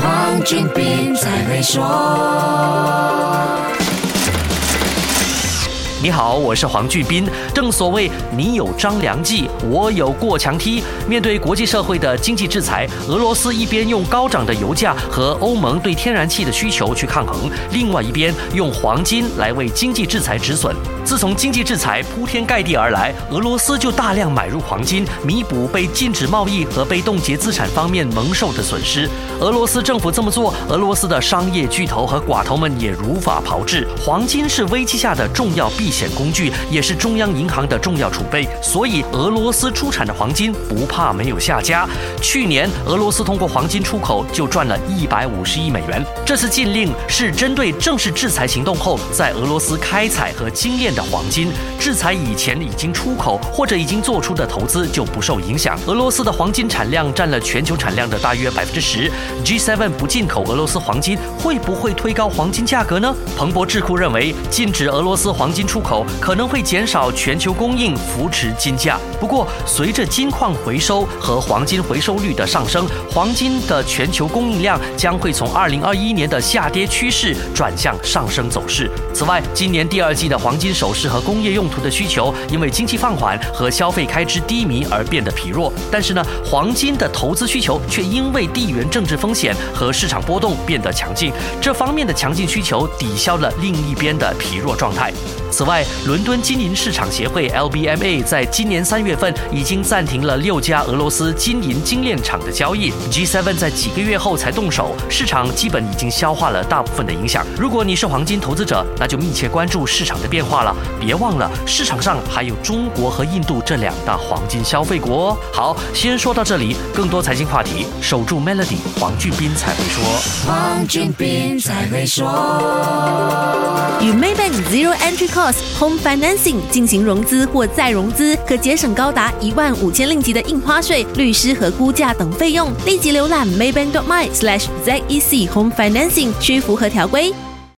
黄俊斌才会说。你好，我是黄俊斌。正所谓你有张良计，我有过墙梯。面对国际社会的经济制裁，俄罗斯一边用高涨的油价和欧盟对天然气的需求去抗衡，另外一边用黄金来为经济制裁止损。自从经济制裁铺天盖地而来，俄罗斯就大量买入黄金，弥补被禁止贸易和被冻结资产方面蒙受的损失。俄罗斯政府这么做，俄罗斯的商业巨头和寡头们也如法炮制。黄金是危机下的重要避险工具，也是中央银行的重要储备，所以俄罗斯出产的黄金不怕没有下家。去年，俄罗斯通过黄金出口就赚了一百五十亿美元。这次禁令是针对正式制裁行动后在俄罗斯开采和精炼的。黄金制裁以前已经出口或者已经做出的投资就不受影响。俄罗斯的黄金产量占了全球产量的大约百分之十。G7 不进口俄罗斯黄金，会不会推高黄金价格呢？彭博智库认为，禁止俄罗斯黄金出口可能会减少全球供应，扶持金价。不过，随着金矿回收和黄金回收率的上升，黄金的全球供应量将会从二零二一年的下跌趋势转向上升走势。此外，今年第二季的黄金首饰和工业用途的需求，因为经济放缓和消费开支低迷而变得疲弱。但是呢，黄金的投资需求却因为地缘政治风险和市场波动变得强劲。这方面的强劲需求抵消了另一边的疲弱状态。此外，伦敦金银市场协会 （LBMA） 在今年三月份已经暂停了六家俄罗斯金银精炼厂的交易。G7 在几个月后才动手，市场基本已经消化了大部分的影响。如果你是黄金投资者，那就密切关注市场的变化了。别忘了，市场上还有中国和印度这两大黄金消费国哦。好，先说到这里，更多财经话题，守住 Melody，黄俊斌才会说。黄俊斌才会说。与 Maybank Zero Entry Cost Home Financing 进行融资或再融资，可节省高达一万五千令吉的印花税、律师和估价等费用。立即浏览 Maybank.my/zec Home Financing，需符合条规。